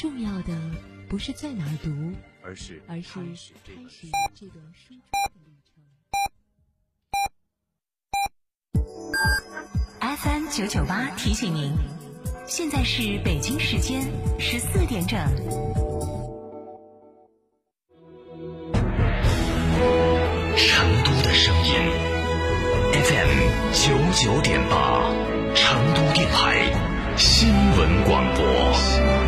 重要的不是在哪儿读，而是而是开始这段旅程。FM 九九八提醒您，现在是北京时间十四点整。成都的声音，FM 九九点八，成都电台新闻广播。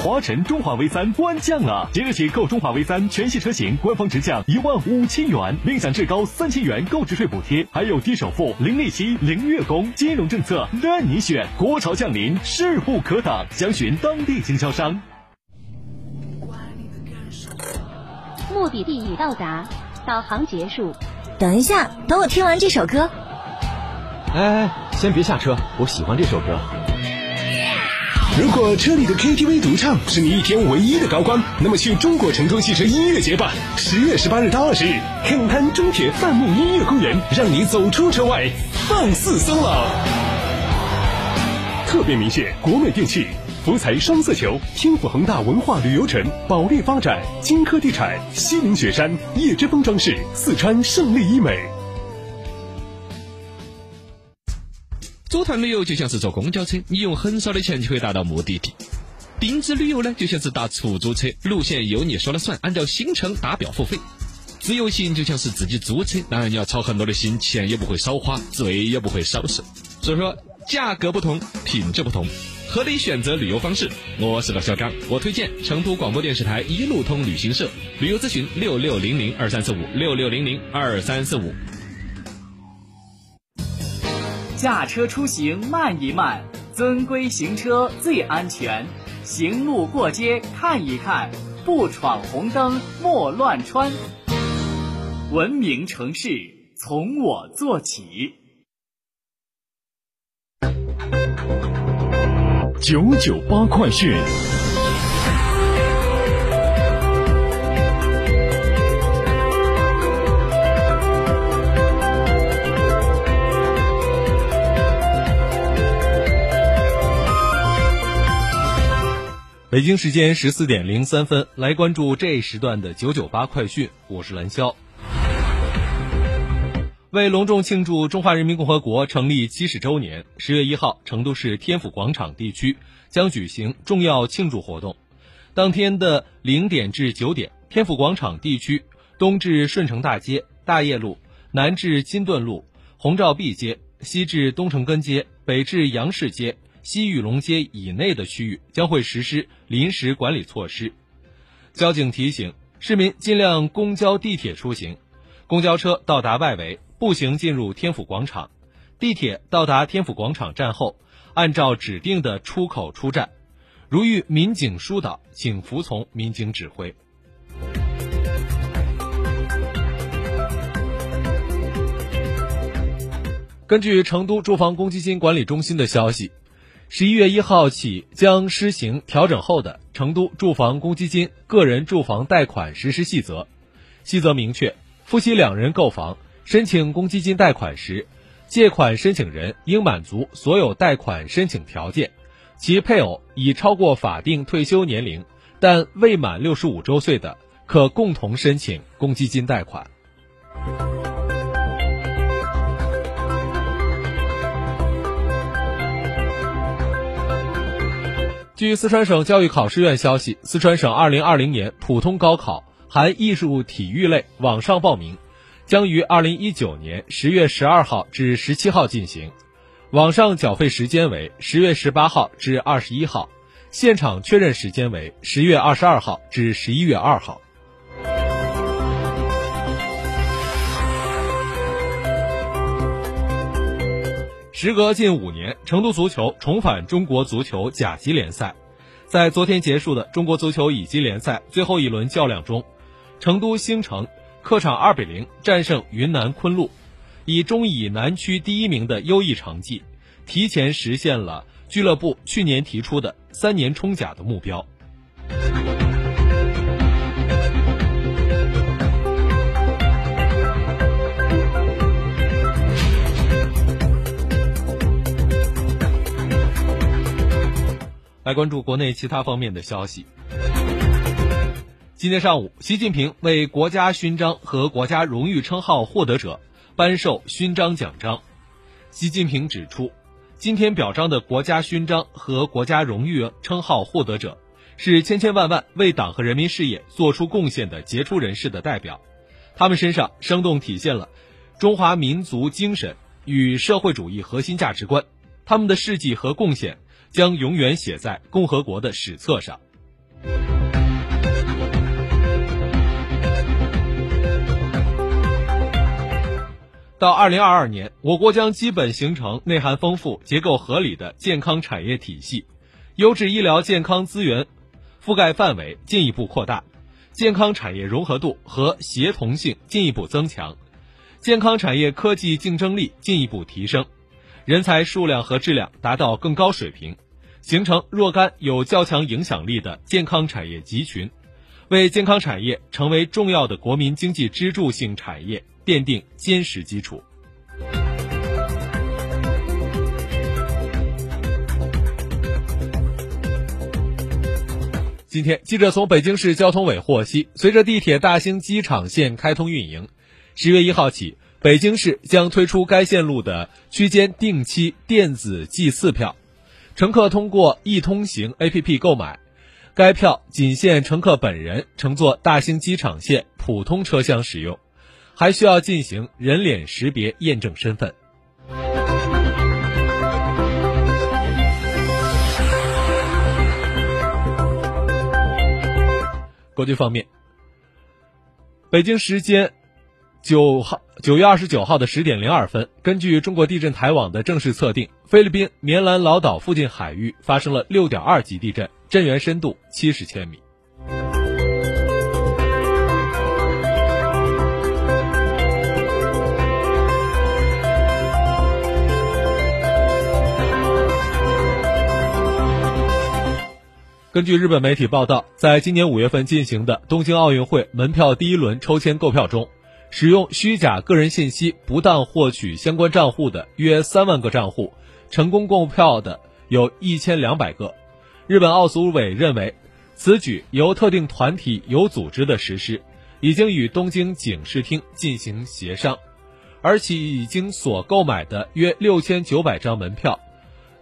华晨中华 V 三官降了，即日起购中华 V 三全系车型，官方直降一万五千元，另享至高三千元购置税补贴，还有低首付、零利息、零月供，金融政策任你选。国潮降临，势不可挡，详询当地经销商。目的地已到达，导航结束。等一下，等我听完这首歌。哎哎，先别下车，我喜欢这首歌。如果车里的 KTV 独唱是你一天唯一的高光，那么去中国成都汽车音乐节吧！十月十八日到二十日，黑龙滩中铁范木音乐公园，让你走出车外，放肆松老。特别鸣谢国美电器、福彩双色球、天府恒大文化旅游城、保利发展、金科地产、西岭雪山、叶之峰装饰、四川胜利医美。组团旅游就像是坐公交车，你用很少的钱就可以达到目的地；定制旅游呢，就像是打出租车，路线由你说了算，按照行程打表付费；自由行就像是自己租车，当然你要操很多的心，钱也不会少花，嘴也不会少受。所以说，价格不同，品质不同，合理选择旅游方式。我是老小刚，我推荐成都广播电视台一路通旅行社，旅游咨询六六零零二三四五六六零零二三四五。驾车出行慢一慢，遵规行车最安全。行路过街看一看，不闯红灯莫乱穿。文明城市从我做起。九九八快讯。北京时间十四点零三分，来关注这一时段的九九八快讯，我是蓝霄。为隆重庆祝中华人民共和国成立七十周年，十月一号，成都市天府广场地区将举行重要庆祝活动。当天的零点至九点，天府广场地区东至顺城大街、大业路，南至金盾路、红照壁街，西至东城根街，北至杨市街。西玉龙街以内的区域将会实施临时管理措施。交警提醒市民尽量公交、地铁出行，公交车到达外围，步行进入天府广场；地铁到达天府广场站后，按照指定的出口出站。如遇民警疏导，请服从民警指挥。根据成都住房公积金管理中心的消息。十一月一号起将施行调整后的《成都住房公积金个人住房贷款实施细则》。细则明确，夫妻两人购房申请公积金贷款时，借款申请人应满足所有贷款申请条件，其配偶已超过法定退休年龄但未满六十五周岁的，可共同申请公积金贷款。据四川省教育考试院消息，四川省2020年普通高考含艺术体育类网上报名，将于2019年10月12号至17号进行，网上缴费时间为10月18号至21号，现场确认时间为10月22号至11月2号。时隔近五年，成都足球重返中国足球甲级联赛。在昨天结束的中国足球乙级联赛最后一轮较量中，成都星城客场二比零战胜云南昆鹿，以中乙南区第一名的优异成绩，提前实现了俱乐部去年提出的三年冲甲的目标。来关注国内其他方面的消息。今天上午，习近平为国家勋章和国家荣誉称号获得者颁授勋章奖章。习近平指出，今天表彰的国家勋章和国家荣誉称号获得者，是千千万万为党和人民事业做出贡献的杰出人士的代表，他们身上生动体现了中华民族精神与社会主义核心价值观，他们的事迹和贡献。将永远写在共和国的史册上。到二零二二年，我国将基本形成内涵丰富、结构合理的健康产业体系，优质医疗健康资源覆盖范围进一步扩大，健康产业融合度和协同性进一步增强，健康产业科技竞争力进一步提升。人才数量和质量达到更高水平，形成若干有较强影响力的健康产业集群，为健康产业成为重要的国民经济支柱性产业奠定坚实基础。今天，记者从北京市交通委获悉，随着地铁大兴机场线开通运营，十月一号起。北京市将推出该线路的区间定期电子计次票，乘客通过易通行 APP 购买，该票仅限乘客本人乘坐大兴机场线普通车厢使用，还需要进行人脸识别验证身份。国际方面，北京时间。九号九月二十九号的十点零二分，根据中国地震台网的正式测定，菲律宾棉兰老岛附近海域发生了六点二级地震，震源深度七十千米。根据日本媒体报道，在今年五月份进行的东京奥运会门票第一轮抽签购票中。使用虚假个人信息不当获取相关账户的约三万个账户，成功购票的有一千两百个。日本奥组委认为，此举由特定团体有组织的实施，已经与东京警视厅进行协商，而其已经所购买的约六千九百张门票，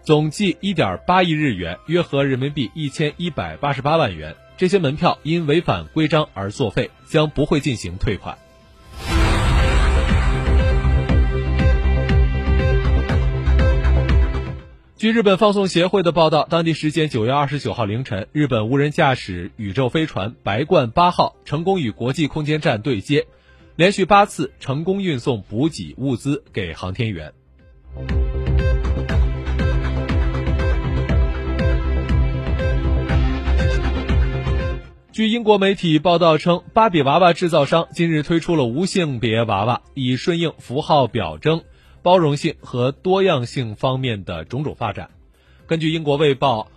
总计一点八亿日元，约合人民币一千一百八十八万元。这些门票因违反规章而作废，将不会进行退款。据日本放送协会的报道，当地时间九月二十九号凌晨，日本无人驾驶宇宙飞船“白鹳八号”成功与国际空间站对接，连续八次成功运送补给物资给航天员。据英国媒体报道称，芭比娃娃制造商近日推出了无性别娃娃，以顺应符号表征。包容性和多样性方面的种种发展。根据英国卫报